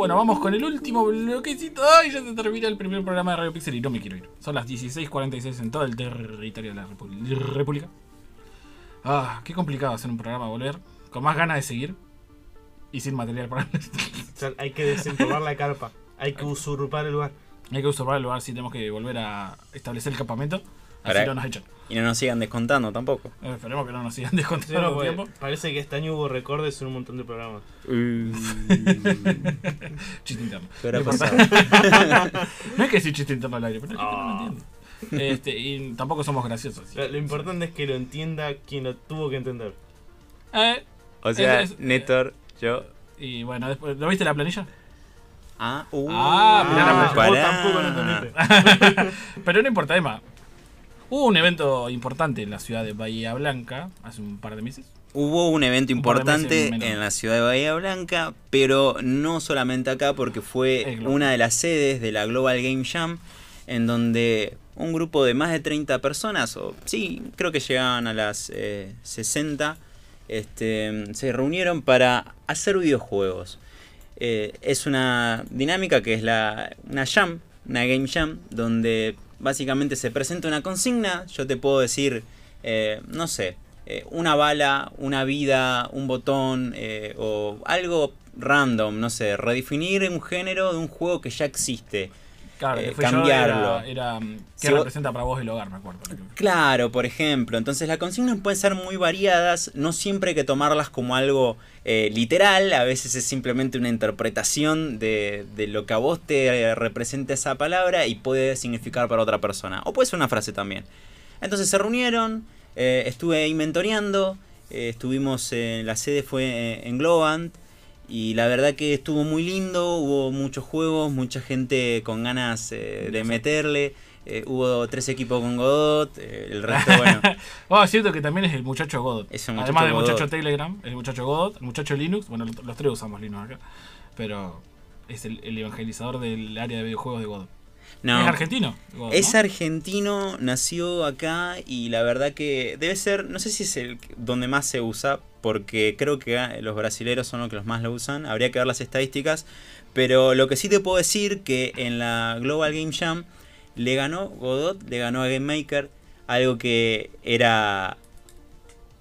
Bueno, vamos con el último bloquecito. ¡Ay! Ya se termina el primer programa de Radio Pixel y no me quiero ir. Son las 16.46 en todo el territorio de la República. Ah, qué complicado hacer un programa, volver. Con más ganas de seguir. Y sin material para hay que desempolvar la carpa. Hay que usurpar el lugar. Hay que usurpar el lugar si tenemos que volver a establecer el campamento. Así Para- no nos echan. Y no nos sigan descontando tampoco. Eh, esperemos que no nos sigan Sí, descontando no, porque tiempo. parece que este año hubo recordes en un montón de programas. [laughs] Chiste interno. ¿Qué habrá No importa. pasado? [laughs] no es que sí chiste interno al aire, pero es que no lo Ah. entiendo. Este, y tampoco somos graciosos. Lo, lo importante es que lo entienda quien lo tuvo que entender. Eh, O sea, Es- es- Néctor, yo. y bueno, después, ¿lo viste la planilla? Ah, uh, Ah, mirá la Ah, planilla. vos pará. tampoco lo entendiste. [laughs] Pero no importa, Emma. Hubo un evento importante en la ciudad de Bahía Blanca hace un par de meses. Hubo un evento Un importante en la ciudad de Bahía Blanca, pero no solamente acá, porque fue una de las sedes de la Global Game Jam, en donde un grupo de más de 30 personas, o sí, creo que llegaban a las eh, 60, este, se reunieron para hacer videojuegos. Eh, es una dinámica que es la, una jam, una game jam, donde básicamente se presenta una consigna, yo te puedo decir, eh, no sé, eh, una bala, una vida, un botón eh, o algo random, no sé, redefinir un género de un juego que ya existe. Claro, Eh, cambiarlo. Yo, era, era, ¿Qué Si vos- representa para vos el hogar? Me acuerdo. Claro, por ejemplo. Entonces las consignas pueden ser muy variadas, no siempre hay que tomarlas como algo eh, literal, a veces es simplemente una interpretación de, de lo que a vos te eh, representa esa palabra y puede significar para otra persona. O puede ser una frase también. Entonces se reunieron, eh, estuve inventoreando, eh, estuvimos en la sede fue en Globant. Y la verdad que estuvo muy lindo, hubo muchos juegos, mucha gente con ganas de meterle. Eh, hubo tres equipos con Godot, eh, el resto, bueno, Oh, [laughs] es cierto que también es el muchacho Godot. Es el muchacho Además del muchacho Telegram, el muchacho Godot, el muchacho Linux. Bueno, los tres usamos Linux acá. Pero es el, el evangelizador del área de videojuegos de Godot. no. Es argentino. Godot, Es ¿no? argentino, nació acá y la verdad que debe ser, no sé si es el donde más se usa, porque creo que ah, los brasileros son los que los más lo usan, habría que ver las estadísticas, pero lo que sí te puedo decir que en la Global Game Jam le ganó Godot, le ganó a Game Maker, algo que era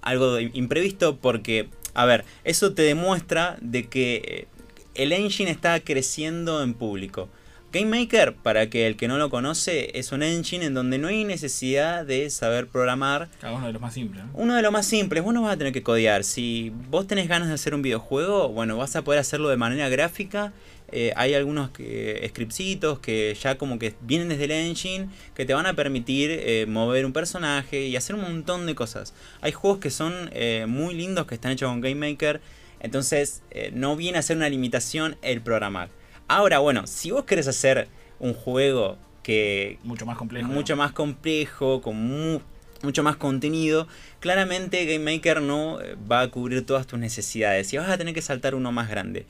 algo imprevisto porque, a ver, eso te demuestra de que eh, el engine está creciendo en público. Game Maker, para que el que no lo conoce, es un engine en donde no hay necesidad de saber programar. Cada uno de los más simples. ¿no? Uno de los más simples, vos no vas a tener que codear. Si vos tenés ganas de hacer un videojuego, bueno, vas a poder hacerlo de manera gráfica. Eh, hay algunos que, scriptsitos que ya como que vienen desde el engine que te van a permitir eh, mover un personaje y hacer un montón de cosas. Hay juegos que son eh, muy lindos que están hechos con Game Maker, entonces no viene a ser una limitación el programar. Ahora, bueno, si vos querés hacer un juego que Mucho más complejo. mucho más complejo, con mu- mucho más contenido, claramente Game Maker no va a cubrir todas tus necesidades y vas a tener que saltar uno más grande.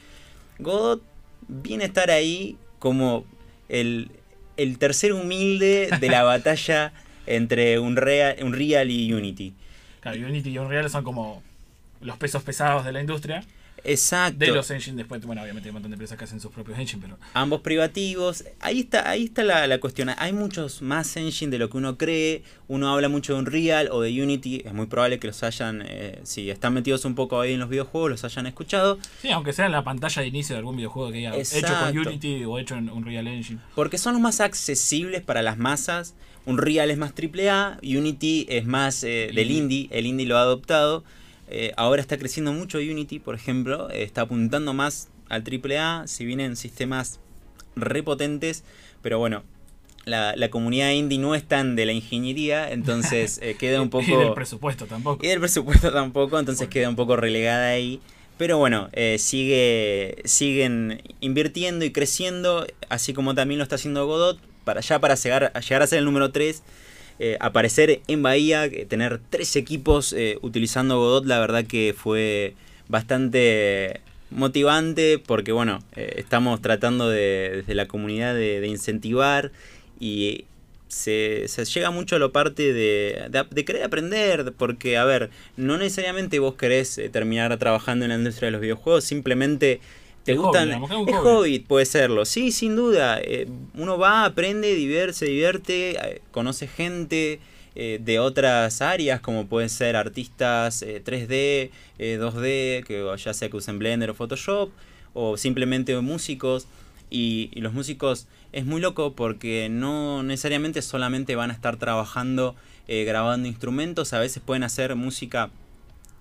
Godot viene a estar ahí como el, el tercer humilde de la [laughs] batalla entre Unreal, Unreal y Unity. Claro, Unity y Unreal son como los pesos pesados de la industria. Exacto. De los engines después, bueno, obviamente hay un montón de empresas que hacen sus propios engines, pero ambos privativos. Ahí está, ahí está la, la cuestión. Hay muchos más engine de lo que uno cree. Uno habla mucho de Unreal o de Unity. Es muy probable que los hayan, eh, si están metidos un poco ahí en los videojuegos, los hayan escuchado. sí, aunque sea en la pantalla de inicio de algún videojuego que haya hecho con Unity o hecho en Unreal Engine. Porque son los más accesibles para las masas. Unreal es más AAA, Unity es más eh, del indie, el indie lo ha adoptado. Eh, ahora está creciendo mucho Unity, por ejemplo, eh, está apuntando más al AAA, si vienen sistemas repotentes, pero bueno, la, la comunidad indie no es tan de la ingeniería, entonces eh, queda un [laughs] poco... Y del presupuesto tampoco. Y del presupuesto tampoco, entonces queda un poco relegada ahí. Pero bueno, eh, sigue, siguen invirtiendo y creciendo, así como también lo está haciendo Godot, para ya para llegar, llegar a ser el número 3, eh, aparecer en Bahía, eh, tener tres equipos eh, utilizando Godot, la verdad que fue bastante motivante porque bueno, estamos tratando de, desde la comunidad de, incentivar y se, se llega mucho a la parte de, de, querer aprender, porque a ver, no necesariamente vos querés terminar trabajando en la industria de los videojuegos, simplemente te Es hobby, gustan... digamos, es hobby. hobby, puede serlo, sí, sin duda. eh, uno va, aprende, divierte, se divierte, eh, conoce gente eh, de otras áreas, como pueden ser artistas eh, 3D, eh, 2D, que ya sea que usen Blender o Photoshop, o simplemente músicos. Y, y los músicos es muy loco porque no necesariamente solamente van a estar trabajando grabando instrumentos, a veces pueden hacer música,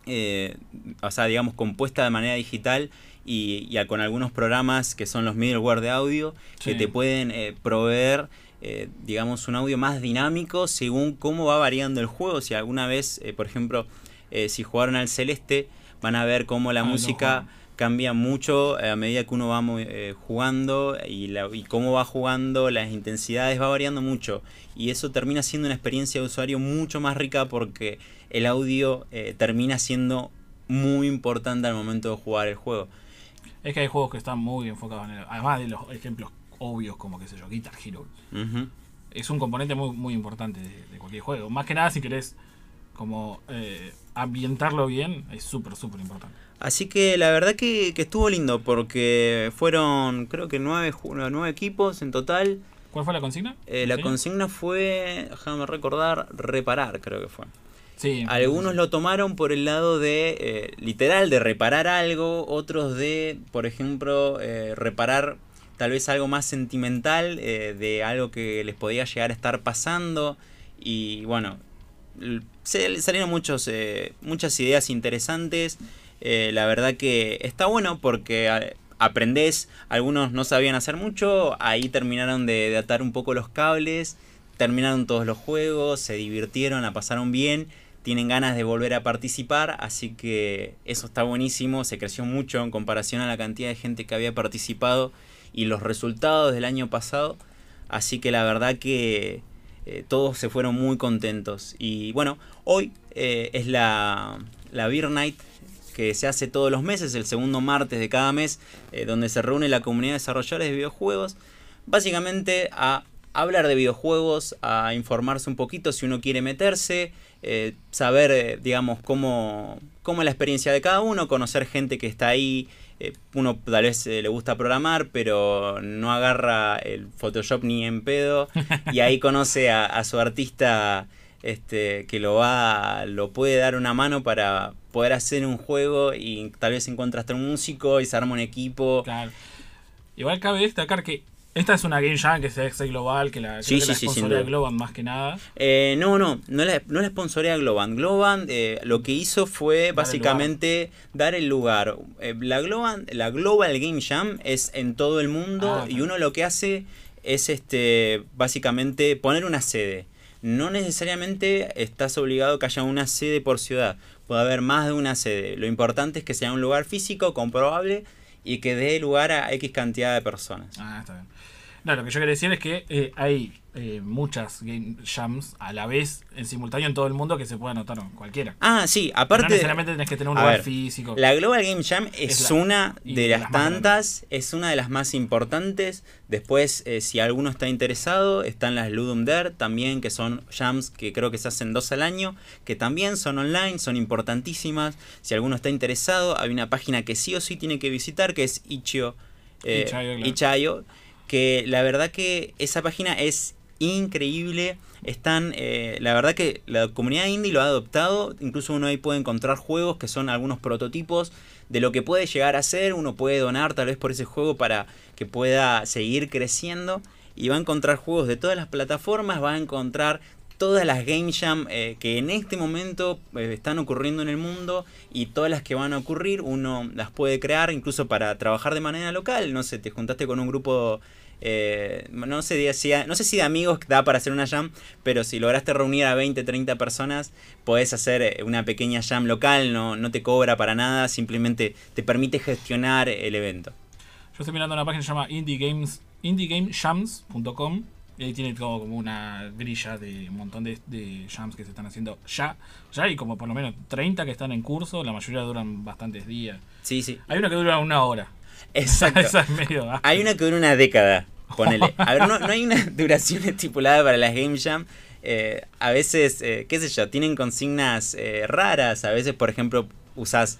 eh, o sea, digamos, compuesta de manera digital y, y con algunos programas que son los middleware de audio que te pueden eh, proveer, eh, digamos, un audio más dinámico según cómo va variando el juego. Si alguna vez, eh, por ejemplo, eh, si jugaron al Celeste, van a ver cómo la Ah, música cambia mucho a medida que uno va eh, jugando y, la- y cómo va jugando, las intensidades va variando mucho. Y eso termina siendo una experiencia de usuario mucho más rica porque el audio eh, termina siendo muy importante al momento de jugar el juego. Es que hay juegos que están muy enfocados en el. Además de los ejemplos obvios como, qué sé yo, Guitar Hero. Es un componente muy, muy importante de, de cualquier juego. Más que nada, si querés como eh, ambientarlo bien, es súper, súper importante. Así que la verdad que, que estuvo lindo porque fueron creo que nueve, nueve equipos en total. ¿Cuál fue la consigna? Eh, la consigna fue, déjame recordar, reparar creo que fue. Algunos lo tomaron por el lado de, eh, literal, de reparar algo, otros de, por ejemplo, eh, reparar tal vez algo más sentimental, eh, de algo que les podía llegar a estar pasando. Y bueno, se, salieron muchos, muchas ideas interesantes. La verdad que está bueno porque aprendés, algunos no sabían hacer mucho, ahí terminaron de atar un poco los cables, terminaron todos los juegos, se divirtieron, la pasaron bien, tienen ganas de volver a participar, así que eso está buenísimo, se creció mucho en comparación a la cantidad de gente que había participado y los resultados del año pasado, así que la verdad que eh, todos se fueron muy contentos. Y bueno, hoy eh, es la, la Beer Night que se hace todos los meses, el segundo martes de cada mes, eh, donde se reúne la comunidad de desarrolladores de videojuegos, básicamente a hablar de videojuegos, a informarse un poquito si uno quiere meterse, eh, saber, eh, digamos, cómo, cómo es la experiencia de cada uno, conocer gente que está ahí. eh, uno tal vez le gusta programar, pero no agarra el Photoshop ni en pedo. Y ahí [laughs] conoce a, a su artista este, que lo va, lo puede dar una mano para poder hacer un juego y tal vez encuentra hasta un músico y se arma un equipo. Claro. Igual cabe destacar que esta es una Game Jam que se hace global, que la, Sí, que sí, la sí, sin sponsorea. Globan más que nada. Eh, no, no, no la, no la sponsorea Globan. Globan eh, lo que hizo fue básicamente dar el lugar. Eh, la, Globan, la Global Game Jam es en todo el mundo Ah, y uno lo que hace es este básicamente poner una sede. No necesariamente estás obligado a que haya una sede por ciudad. Puede haber más de una sede. Lo importante es que sea un lugar físico, comprobable y que dé lugar a X cantidad de personas. Ah, está bien. No, lo que yo quería decir es que eh, hay eh, muchas Game Jams a la vez, en simultáneo en todo el mundo, que se puede anotar cualquiera. Ah, sí, no aparte... necesariamente tenés que tener un lugar ver, físico. La Global Game Jam es, Es la- una de las tantas, es una de las más importantes. Después, eh, si alguno está interesado, están las Ludum Dare también, que son jams que creo que se hacen dos al año, que también son online, son importantísimas. Si alguno está interesado, hay una página que sí o sí tiene que visitar, que es Ichio, eh, claro. Itch.io, que la verdad que esa página es increíble. Están, eh, la verdad que la comunidad indie lo ha adoptado. Incluso uno ahí puede encontrar juegos que son algunos prototipos de lo que puede llegar a ser. Uno puede donar tal vez por ese juego para que pueda seguir creciendo. Y va a encontrar juegos de todas las plataformas. Va a encontrar todas las Game Jam eh, que en este momento eh, están ocurriendo en el mundo y todas las que van a ocurrir uno las puede crear incluso para trabajar de manera local. No sé, te juntaste con un grupo, eh, no, sé, si, no sé si de amigos da para hacer una jam, pero si lograste reunir a 20, 30 personas, podés hacer una pequeña jam local, no, no te cobra para nada, simplemente te permite gestionar el evento. Yo estoy mirando una página que se llama Indie Games, indiegamejams.com y ahí tiene todo como una grilla de un montón de, de jams que se están haciendo ya. Ya hay como por lo menos 30 que están en curso, la mayoría duran bastantes días. Sí, sí. Hay una que dura una hora. Exacto. [laughs] Esa es medio. Hay una que dura una década, ponele. A ver, no, no hay una [laughs] duración estipulada para las Game Jam. Eh, a veces, eh, qué sé yo, tienen consignas eh, raras. A veces, por ejemplo, usás.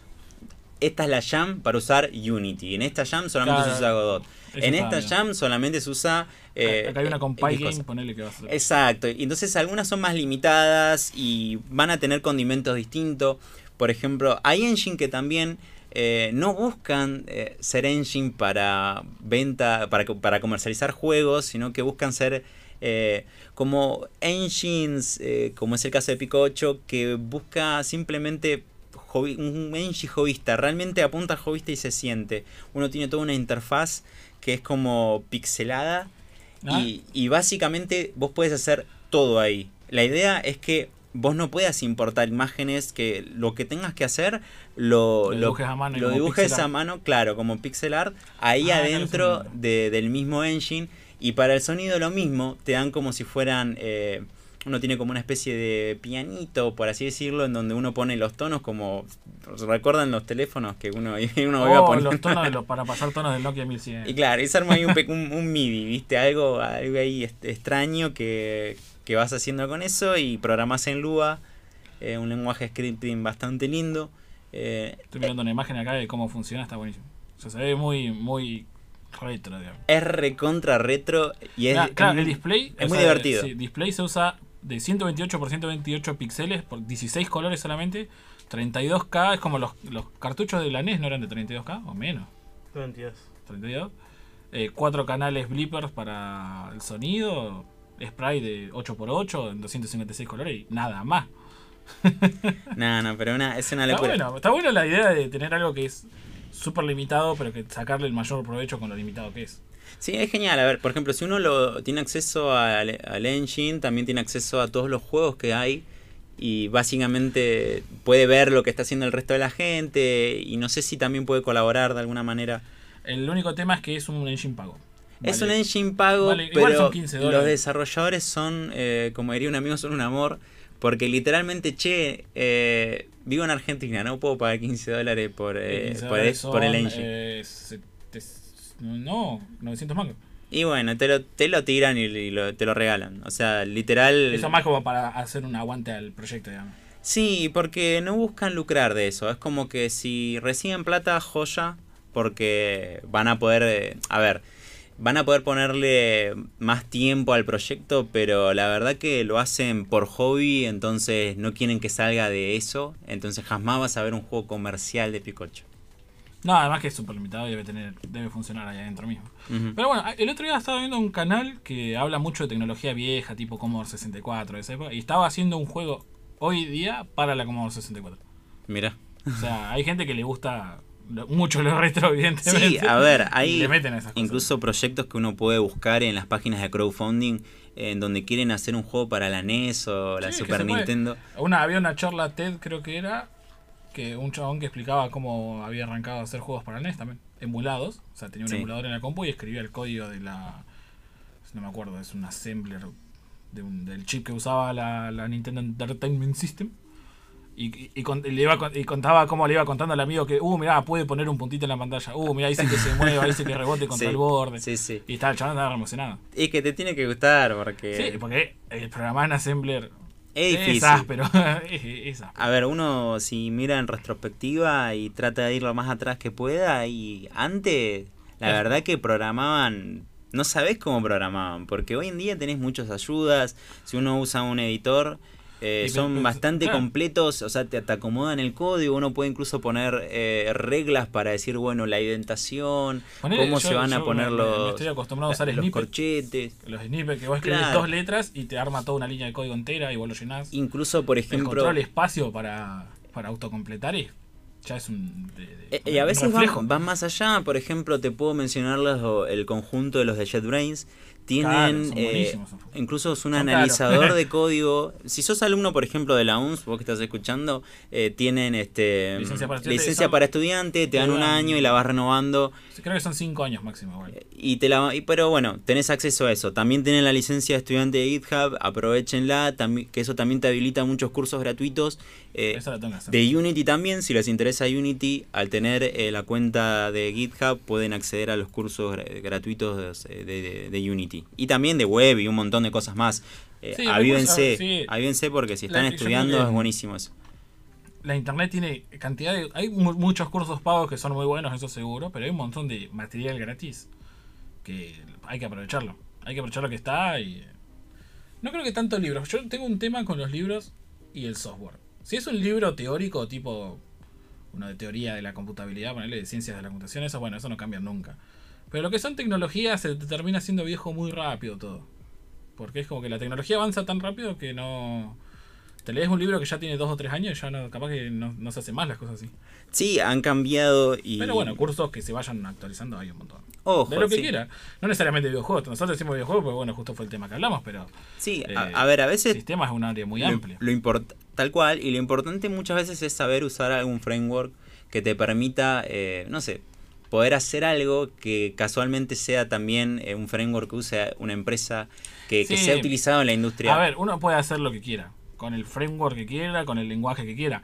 Esta es la jam para usar Unity. En esta jam solamente Claro. se usa Godot. En esta bien. jam solamente se usa. eh, Acá hay una eh, compile game, ponele que vas a hacer. Exacto, y entonces algunas son más limitadas y van a tener condimentos distintos. Por ejemplo, hay engine que también eh, no buscan ser engine para venta, para, co- para comercializar juegos, sino que buscan ser eh, como engines, eh, como es el caso de Pico 8, que busca simplemente hobby- un engine hobbyista, realmente apunta al hobbyista y se siente. Uno tiene toda una interfaz que es como pixelada Ah. y, y básicamente vos puedes hacer todo ahí. La idea es que vos no puedas importar imágenes, que lo que tengas que hacer lo, Lo dibujes a mano lo dibujes a claro, como pixel art, ahí Ah, adentro de- del mismo engine. Y para el sonido lo mismo, te dan como si fueran... eh, uno tiene como una especie de pianito, por así decirlo, en donde uno pone los tonos como... ¿Recuerdan los teléfonos que uno, [laughs] uno iba Oh, poniendo? los tonos de los, [laughs] para pasar tonos del Nokia 1100. Y claro, es arma ahí un, un, un MIDI, ¿viste? Algo, algo ahí extraño que, que vas haciendo con eso y programás en Lua, eh, un lenguaje scripting bastante lindo. Eh, Estoy mirando una imagen acá de cómo funciona, está buenísimo. O sea, se ve muy, muy retro, digamos. es recontra retro y es, claro, el display. es muy sea, divertido. Sí, display se usa de 128 por 128 píxeles por 16 colores solamente. 32K es como los, los cartuchos de la NES, ¿no eran de 32K o menos? 22. 32. Eh, cuatro canales blippers para el sonido. Spray de 8x8 en 256 colores y nada más. [laughs] No, no, pero una, es una Está locura. bueno, está bueno la idea de tener algo que es súper limitado, pero que sacarle el mayor provecho con lo limitado que es. Sí, es genial. A ver, por ejemplo, si uno lo tiene acceso al, al engine, también tiene acceso a todos los juegos que hay. Y básicamente puede ver lo que está haciendo el resto de la gente. Y no sé si también puede colaborar de alguna manera. El único tema es que es un engine pago. Es un engine pago, Vale, igual pero son 15 los desarrolladores son, eh, como diría un amigo, son un amor. Porque literalmente, che, eh, vivo en Argentina, no puedo pagar 15 dólares por, eh, 15 por, dólares por el engine. eh, no, 900 mangos. Y bueno, te lo, te lo tiran y, lo- te lo regalan. O sea, literal... Eso más como para hacer un aguante al proyecto, digamos. Sí, porque no buscan lucrar de eso. Es como que si reciben plata, joya, porque van a poder... eh, a ver, van a poder ponerle más tiempo al proyecto, pero la verdad que lo hacen por hobby, entonces no quieren que salga de eso, entonces jamás vas a ver un juego comercial de Pikachu. No, además que es súper limitado y debe, tener, debe funcionar ahí adentro mismo. Pero bueno, el otro día estaba viendo un canal que habla mucho de tecnología vieja, tipo Commodore 64, de esa época, y estaba haciendo un juego hoy día para la Commodore 64. Mira. O sea, hay gente que le gusta mucho lo retro, [laughs] evidentemente. Sí, a ver, hay le meten esas cosas. incluso proyectos que uno puede buscar en las páginas de crowdfunding en donde quieren hacer un juego para la NES o la Sí, Super. Nintendo. Una, había una charla TED, creo que era, que un chabón que explicaba cómo había arrancado a hacer juegos para NES también, emulados. O sea, tenía un Sí. emulador en la compu y escribía el código de la. No me acuerdo, es un assembler de un- del chip que usaba la, la Nintendo Entertainment System. Y, y- y con- y le iba, y contaba cómo le iba contando al amigo que, uh, mirá, puede poner un puntito en la pantalla. Uh, mirá, dice que se [laughs] mueva, dice que rebote contra Sí, el borde. Sí, sí. Y estaba el chabón estaba emocionado. Y que te tiene que gustar porque Sí, porque el programar en assembler [laughs] es es difícil. áspero. es, es áspero. A ver, uno si mira en retrospectiva y trata de ir lo más atrás que pueda y antes, la Es- verdad que programaban, no sabés cómo programaban, porque hoy en día tenés muchas ayudas, si uno usa un editor, eh, Y son bastante claro. completos, o sea, te, te acomodan el código, uno puede incluso poner eh, reglas para decir, bueno, la indentación, Ponele, cómo yo- se van a poner me- me- me los, estoy acostumbrado a usar los snippet. corchetes. Los snippets que vos escribís Claro. dos letras y te arma toda una línea de código entera y vos lo llenás. Incluso, por el ejemplo, control espacio para, para autocompletar y ya es un. de- de- Eh, Y a veces van, van más allá, por ejemplo, te puedo mencionar los- el conjunto de los de JetBrains. Tienen, Claro, eh, incluso es un Son analizador caros. de [laughs] código. Si sos alumno, por ejemplo, de la UNS, vos que estás escuchando, eh, tienen este Licencia para estudiante, licencia son- para estudiante, te dan un año y la vas renovando. Creo que son cinco años máximo. igual. Y te la, y- pero bueno, tenés acceso a eso. También tienen la licencia de estudiante de GitHub, aprovechenla, que eso también te habilita muchos cursos gratuitos. eh, de Unity también, si les interesa Unity, al tener eh, la cuenta de GitHub pueden acceder a los cursos gra- gratuitos de, de- de Unity. Y también de web y un montón de cosas más. Eh, Sí, avívense, recursos, sí. avívense porque si están La- estudiando es buenísimo eso. La internet tiene cantidad de. Hay mu- muchos cursos pagos que son muy buenos, eso seguro, pero hay un montón de material gratis que hay que aprovecharlo. Hay que aprovechar lo que está y. No creo que tanto libros. Yo tengo un tema con los libros y el software. Si es un libro teórico, tipo uno de teoría de la computabilidad, ponerle de ciencias de la computación, eso bueno, eso no cambia nunca. Pero lo que son tecnologías se te termina siendo viejo muy rápido todo. Porque es como que la tecnología avanza tan rápido que no. Te lees un libro que ya tiene dos o tres años y ya no, capaz que no, no se hacen más las cosas así. Sí, han cambiado y... Pero bueno, cursos que se vayan actualizando hay un montón. Ojo, de lo que sí. quiera. No necesariamente videojuegos. Nosotros decimos videojuegos porque bueno, justo fue el tema que hablamos, pero Sí, eh, a, a ver, a veces sistema es un área muy lo, amplia. lo import- tal cual, y lo importante muchas veces es saber usar algún framework que te permita, eh, no sé, poder hacer algo que casualmente sea también eh, un framework que use una empresa que, sea utilizado en la industria. A ver, uno puede hacer lo que quiera, con el framework que quiera, con el lenguaje que quiera,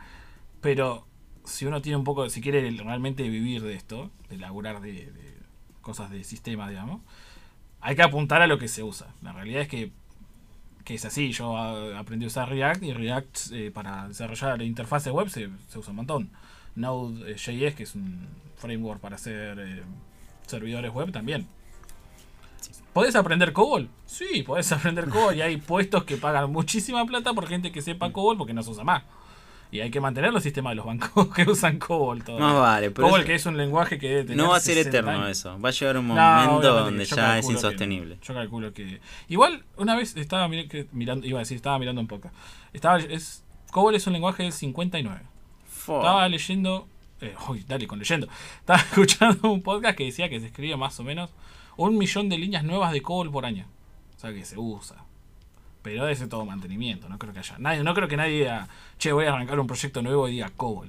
pero si uno tiene un poco, si quiere realmente vivir de esto, de laburar de, de cosas de sistema, digamos, hay que apuntar a lo que se usa. La realidad es que, que es así, yo ah, aprendí a usar React y React eh, para desarrollar la interfaz web se, se usa un montón. Node.js, que es un framework para hacer eh, servidores web también. ¿Podés aprender COBOL? Sí, podés [laughs] aprender COBOL y hay puestos que pagan muchísima plata por gente que sepa COBOL porque no se usa más. Y hay que mantener los sistemas de los bancos [laughs] que usan COBOL todavía. Más vale, pero COBOL que es un lenguaje que debe tener no va a ser 60 eterno años. eso. Va a llegar un No, momento donde ya es que- insostenible. yo calculo que. Igual, una vez estaba mirando, iba a decir, estaba mirando un poco. Estaba, es, COBOL es un lenguaje del 59. Fo. Estaba leyendo. Eh, uy, dale con leyendo. Estaba [laughs] escuchando un podcast que decía que se escribe más o menos un millón de líneas nuevas de COBOL por año. O sea que se usa. Pero ser todo mantenimiento. No creo que haya. Nadie, no creo que nadie diga, che, voy a arrancar un proyecto nuevo y diga COBOL.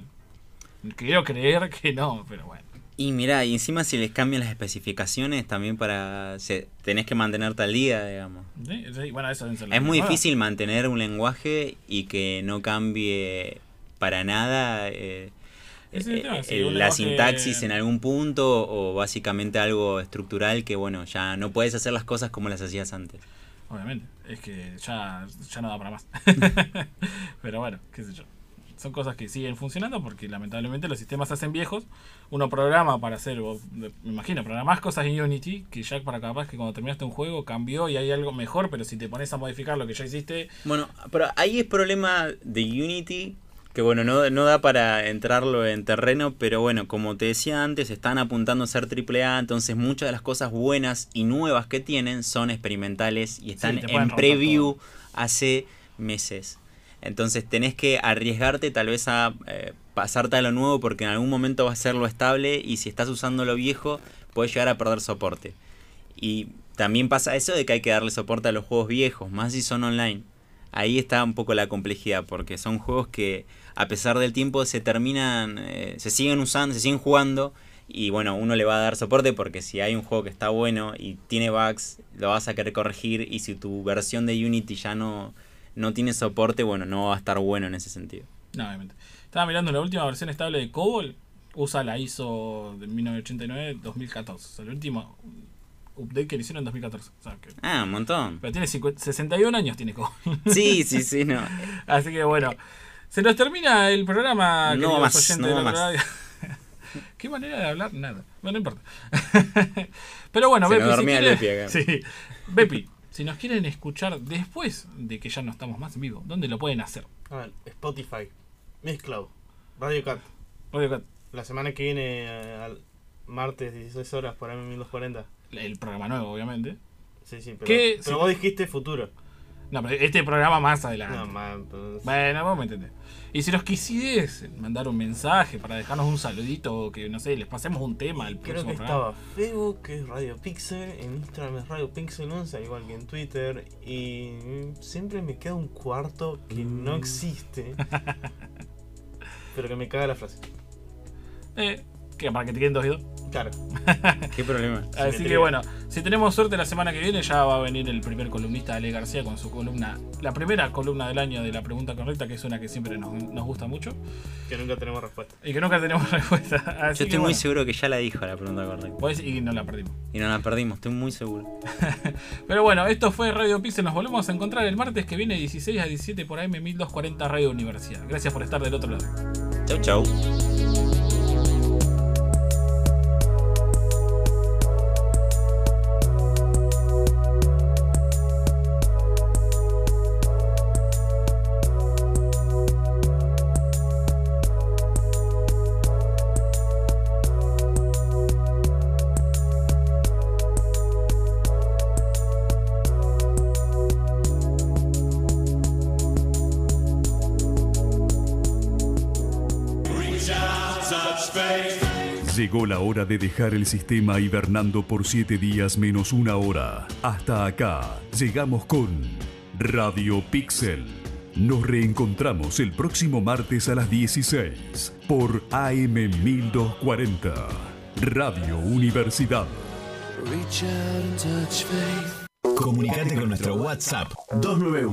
Quiero creer que no, pero bueno. Y mirá, y encima si les cambian las especificaciones también para... se- tenés que mantenerte al día, digamos. Sí, sí, bueno, eso las Es muy difícil mantener un lenguaje y que no cambie para nada eh, sí, el- un la sintaxis en algún punto o básicamente algo estructural que bueno, ya no puedes hacer las cosas como las hacías antes. Obviamente, es que ya, ya no da para más. [laughs] Pero bueno, qué sé yo. son cosas que siguen funcionando porque lamentablemente los sistemas se hacen viejos. Uno programa para hacer, vos, me imagino, programás cosas en Unity que ya para capaz que cuando terminaste un juego cambió y hay algo mejor, pero si te pones a modificar lo que ya hiciste, Bueno, pero ahí es problema de Unity, que bueno, no, no da para entrarlo en terreno, pero bueno, como te decía antes, están apuntando a ser AAA, entonces muchas de las cosas buenas y nuevas que tienen son experimentales y están en preview hace meses. Entonces tenés que arriesgarte tal vez a eh, pasarte a lo nuevo porque en algún momento va a ser lo estable y si estás usando lo viejo puedes llegar a perder soporte. Y también pasa eso de que hay que darle soporte a los juegos viejos, más si son online. Ahí está un poco la complejidad, porque son juegos que a pesar del tiempo se terminan, eh, se siguen usando, se siguen jugando. Y bueno, uno le va a dar soporte porque si hay un juego que está bueno y tiene bugs, lo vas a querer corregir. Y si tu versión de Unity ya no, no tiene soporte, bueno, no va a estar bueno en ese sentido. no, obviamente. Estaba mirando la última versión estable de COBOL, usa la ISO de 1989-2014. O sea, el último update que le hicieron en 2014. O sea, que- Ah, un montón. pero tiene 50 61 años, tiene COBOL. Sí, sí, sí, [laughs] no. Así que bueno, se nos termina el programa. No más, no más. radio. [laughs] ¿Qué manera de hablar? Nada. Bueno, no importa. [laughs] Pero bueno, Se Bepi, si quieren-. Sí. Bepi, si nos quieren escuchar después de que ya no estamos más en vivo, ¿dónde lo pueden hacer? Ah, Spotify, Mixcloud, Radio Cat. Radio Cat, La semana que viene, eh, al martes, 16 horas, por ahí 1240. el programa nuevo, obviamente. Sí, sí, pero, ¿Qué? pero Sí. vos dijiste futuro. No, pero este programa más adelante. No, man, pues, Bueno, vos me entendés. Y si nos quisieres mandar un mensaje para dejarnos un saludito, que no sé, les pasemos un tema al Creo que programa. estaba Facebook, que es Radio Pixel, en Instagram es Radio Pixel 11, al igual que en Twitter, y mm, siempre me queda un cuarto que no existe, [laughs] pero que me caga la frase. Eh, que para que te queden dos y dos. Claro, [laughs] ¿Qué problema? Así que bueno, si tenemos suerte la semana que viene ya va a venir el primer columnista Ale García con su columna, la primera columna del año de la pregunta correcta, que es una que siempre nos, nos gusta mucho que nunca tenemos respuesta. y que nunca tenemos [laughs] respuesta. Así Yo estoy que muy bueno, seguro que ya la dijo la pregunta correcta. pues, y no la perdimos. Y no la perdimos, estoy muy seguro. [laughs] Pero bueno, esto fue Radio Pixel. Nos volvemos a encontrar el martes que viene 16 a 17 por AM 1240 Radio Universidad. Gracias por estar del otro lado. Chau, chau. Llegó la hora de dejar el sistema hibernando por 7 días menos una hora. Hasta acá llegamos con Radio Pixel. Nos reencontramos el próximo martes a las 16 por AM 1240. Radio Universidad. Comunicate con nuestro WhatsApp 291